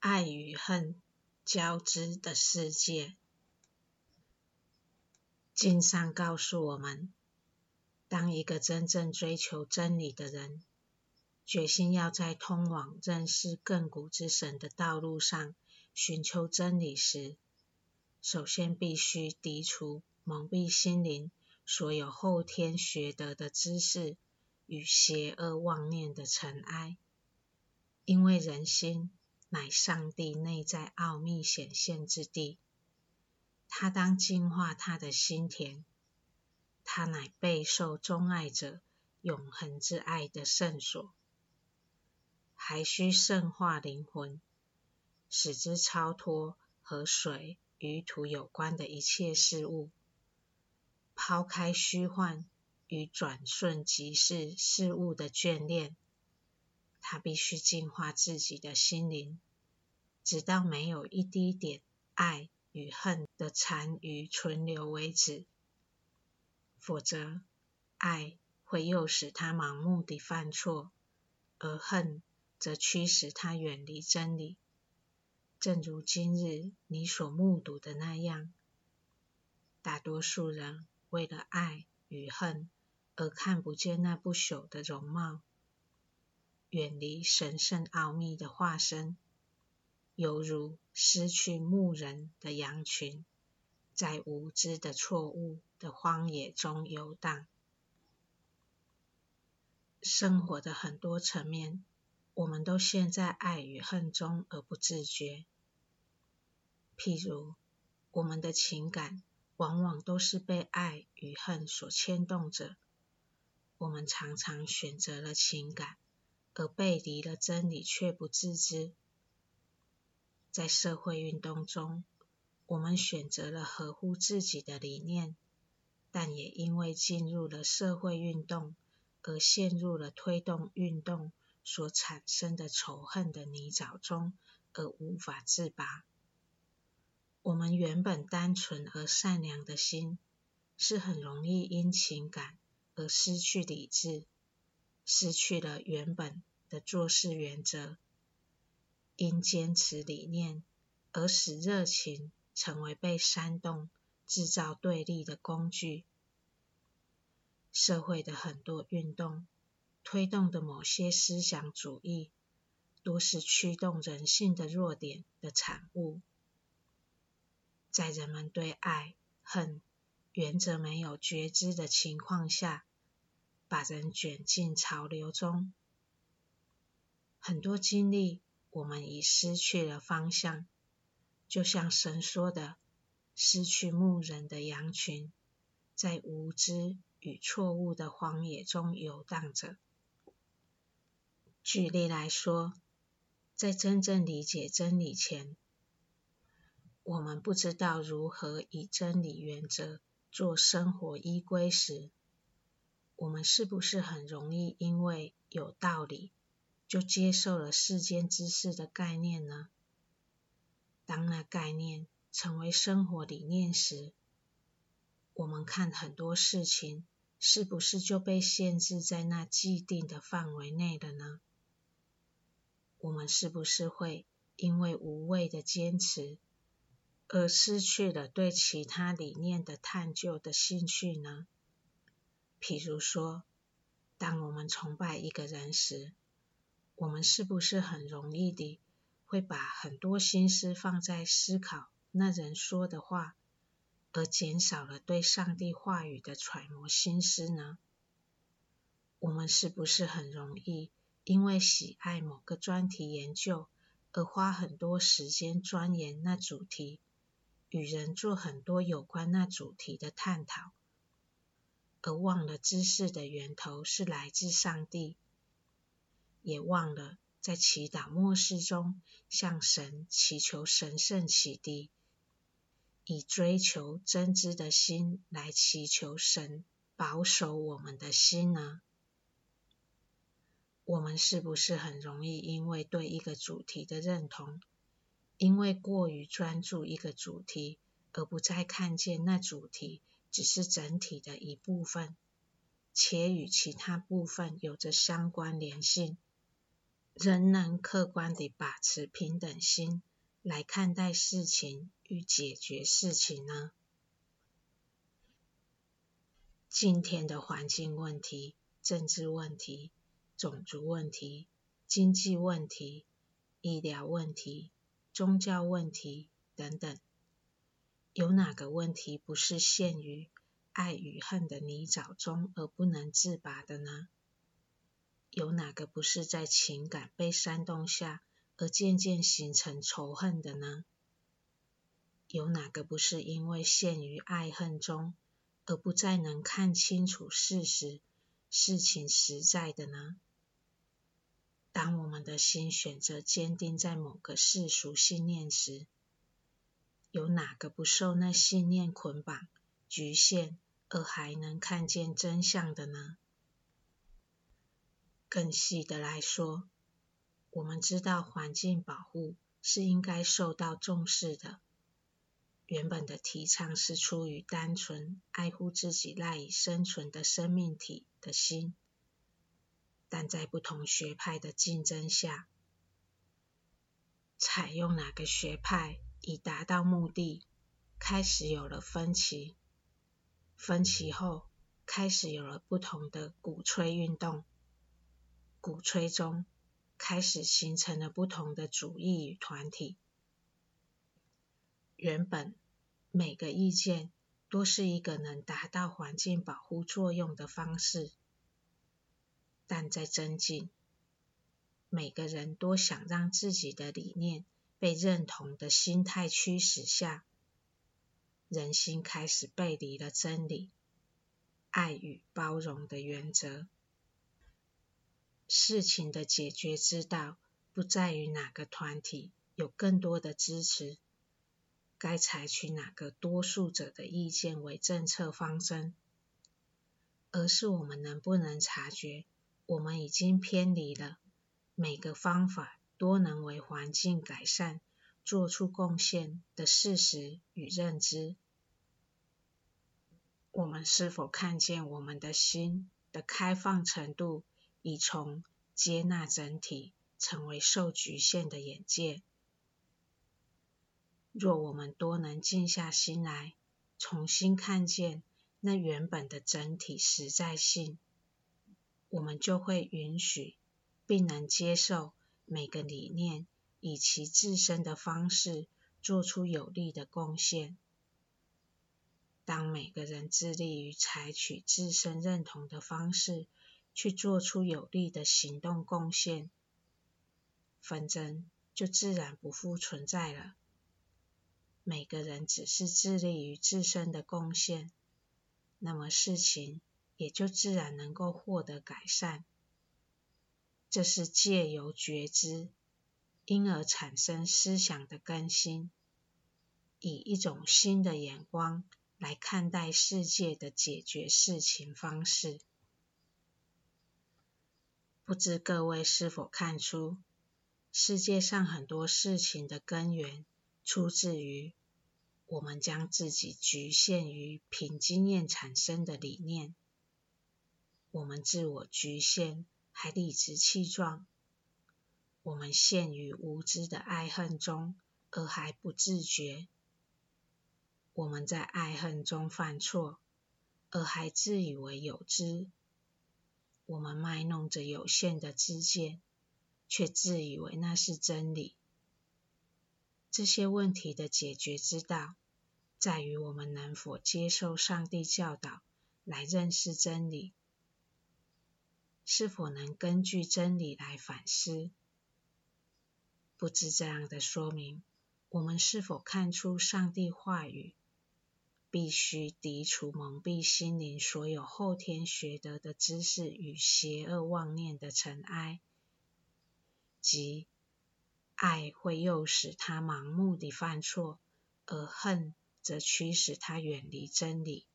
爱与恨交织的世界。经上告诉我们，当一个真正追求真理的人，决心要在通往认识亘古之神的道路上寻求真理时，首先必须涤除蒙蔽心灵所有后天学得的知识与邪恶妄念的尘埃，因为人心乃上帝内在奥秘显现之地，他当净化他的心田，他乃备受钟爱者永恒之爱的圣所，还需圣化灵魂，使之超脱和水。与土有关的一切事物，抛开虚幻与转瞬即逝事物的眷恋，他必须净化自己的心灵，直到没有一滴点爱与恨的残余存留为止。否则，爱会诱使他盲目地犯错，而恨则驱使他远离真理。正如今日你所目睹的那样，大多数人为了爱与恨而看不见那不朽的容貌，远离神圣奥秘的化身，犹如失去牧人的羊群，在无知的错误的荒野中游荡。生活的很多层面，我们都陷在爱与恨中而不自觉。譬如，我们的情感往往都是被爱与恨所牵动着。我们常常选择了情感，而背离了真理，却不自知。在社会运动中，我们选择了合乎自己的理念，但也因为进入了社会运动，而陷入了推动运动所产生的仇恨的泥沼中，而无法自拔。我们原本单纯而善良的心，是很容易因情感而失去理智，失去了原本的做事原则，因坚持理念而使热情成为被煽动、制造对立的工具。社会的很多运动推动的某些思想主义，多是驱动人性的弱点的产物。在人们对爱恨原则没有觉知的情况下，把人卷进潮流中。很多经历，我们已失去了方向，就像神说的：“失去牧人的羊群，在无知与错误的荒野中游荡着。”举例来说，在真正理解真理前，我们不知道如何以真理原则做生活依归时，我们是不是很容易因为有道理，就接受了世间之事的概念呢？当那概念成为生活理念时，我们看很多事情是不是就被限制在那既定的范围内了呢？我们是不是会因为无谓的坚持，而失去了对其他理念的探究的兴趣呢？譬如说，当我们崇拜一个人时，我们是不是很容易的会把很多心思放在思考那人说的话，而减少了对上帝话语的揣摩心思呢？我们是不是很容易因为喜爱某个专题研究，而花很多时间钻研那主题？与人做很多有关那主题的探讨，而忘了知识的源头是来自上帝，也忘了在祈祷默示中向神祈求神圣启迪，以追求真知的心来祈求神保守我们的心呢？我们是不是很容易因为对一个主题的认同，因为过于专注一个主题，而不再看见那主题只是整体的一部分，且与其他部分有着相关联性，仍能客观地把持平等心来看待事情与解决事情呢？今天的环境问题、政治问题、种族问题、经济问题、医疗问题、宗教问题等等，有哪个问题不是陷于爱与恨的泥沼中而不能自拔的呢？有哪个不是在情感被煽动下而渐渐形成仇恨的呢？有哪个不是因为陷于爱恨中而不再能看清楚事实、事情实在的呢？当我们的心选择坚定在某个世俗信念时，有哪个不受那信念捆绑、局限而还能看见真相的呢？更细的来说，我们知道环境保护是应该受到重视的。原本的提倡是出于单纯爱护自己赖以生存的生命体的心，但在不同学派的竞争下，采用哪个学派以达到目的，开始有了分歧。分歧后，开始有了不同的鼓吹运动。鼓吹中，开始形成了不同的主义与团体。原本每个意见都是一个能达到环境保护作用的方式，但在增进，每个人都想让自己的理念被认同的心态驱使下，人心开始背离了真理、爱与包容的原则。事情的解决之道，不在于哪个团体有更多的支持，该采取哪个多数者的意见为政策方针，而是我们能不能察觉，我们已经偏离了每个方法都能为环境改善做出贡献的事实与认知。我们是否看见我们的心的开放程度？已从接纳整体，成为受局限的眼界。若我们多能静下心来，重新看见那原本的整体实在性，我们就会允许并能接受每个理念以其自身的方式做出有力的贡献。当每个人致力于采取自身认同的方式，去做出有力的行动贡献，纷争就自然不复存在了。每个人只是致力于自身的贡献，那么事情也就自然能够获得改善。这是借由觉知，因而产生思想的更新，以一种新的眼光来看待世界的解决事情方式。不知各位是否看出，世界上很多事情的根源，出自于我们将自己局限于凭经验产生的理念。我们自我局限，还理直气壮；我们陷于无知的爱恨中，而还不自觉；我们在爱恨中犯错，而还自以为有知。我们卖弄着有限的知见，却自以为那是真理。这些问题的解决之道，在于我们能否接受上帝教导来认识真理，是否能根据真理来反思。不知这样的说明，我们是否看出上帝话语？必须涤除蒙蔽心灵所有后天学得的知识与邪恶妄念的尘埃，即爱会诱使他盲目地犯错，而恨则驱使他远离真理。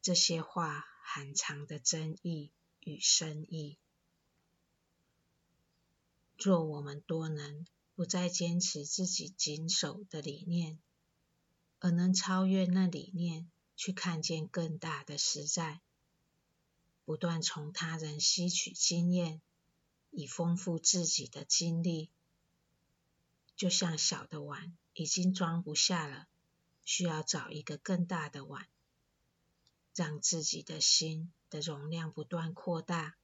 这些话含藏的真意与深意。若我们多能不再坚持自己谨守的理念，而能超越那理念，去看见更大的实在，不断从他人吸取经验，以丰富自己的经历。就像小的碗已经装不下了，需要找一个更大的碗，让自己的心的容量不断扩大，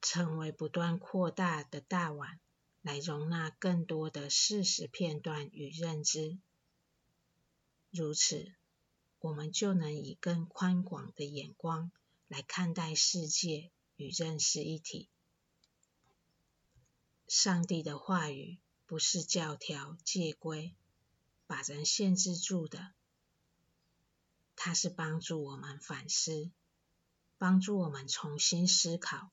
成为不断扩大的大碗，来容纳更多的事实片段与认知。如此，我们就能以更宽广的眼光来看待世界与认识一体。上帝的话语。不是教条、戒规，把人限制住的。它是帮助我们反思，帮助我们重新思考，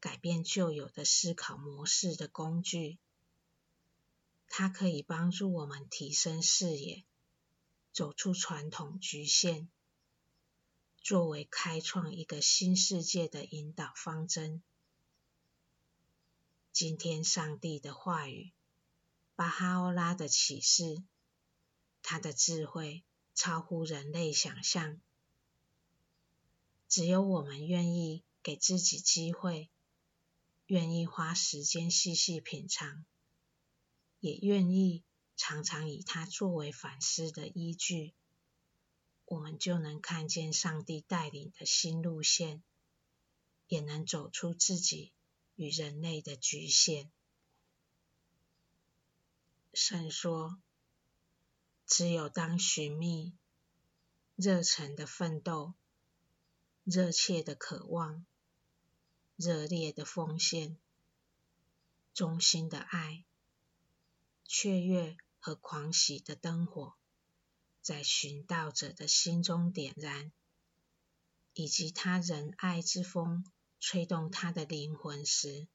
改变旧有的思考模式的工具。它可以帮助我们提升视野，走出传统局限，作为开创一个新世界的引导方针。今天，上帝的话语。巴哈欧拉的启示，他的智慧超乎人类想象。只有我们愿意给自己机会，愿意花时间细细品尝，也愿意常常以它作为反思的依据，我们就能看见上帝带领的新路线，也能走出自己与人类的局限。神说：“只有当寻觅、热忱的奋斗、热切的渴望、热烈的奉献、忠心的爱、雀跃和狂喜的灯火，在寻道者的心中点燃，以及他仁爱之风吹动他的灵魂时，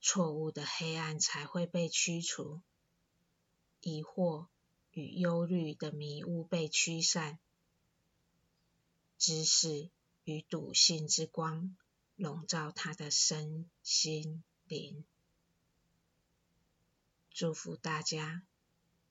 错误的黑暗才会被驱除。”疑惑与忧虑的迷雾被驱散，知识与笃信之光笼罩他的身心灵。祝福大家。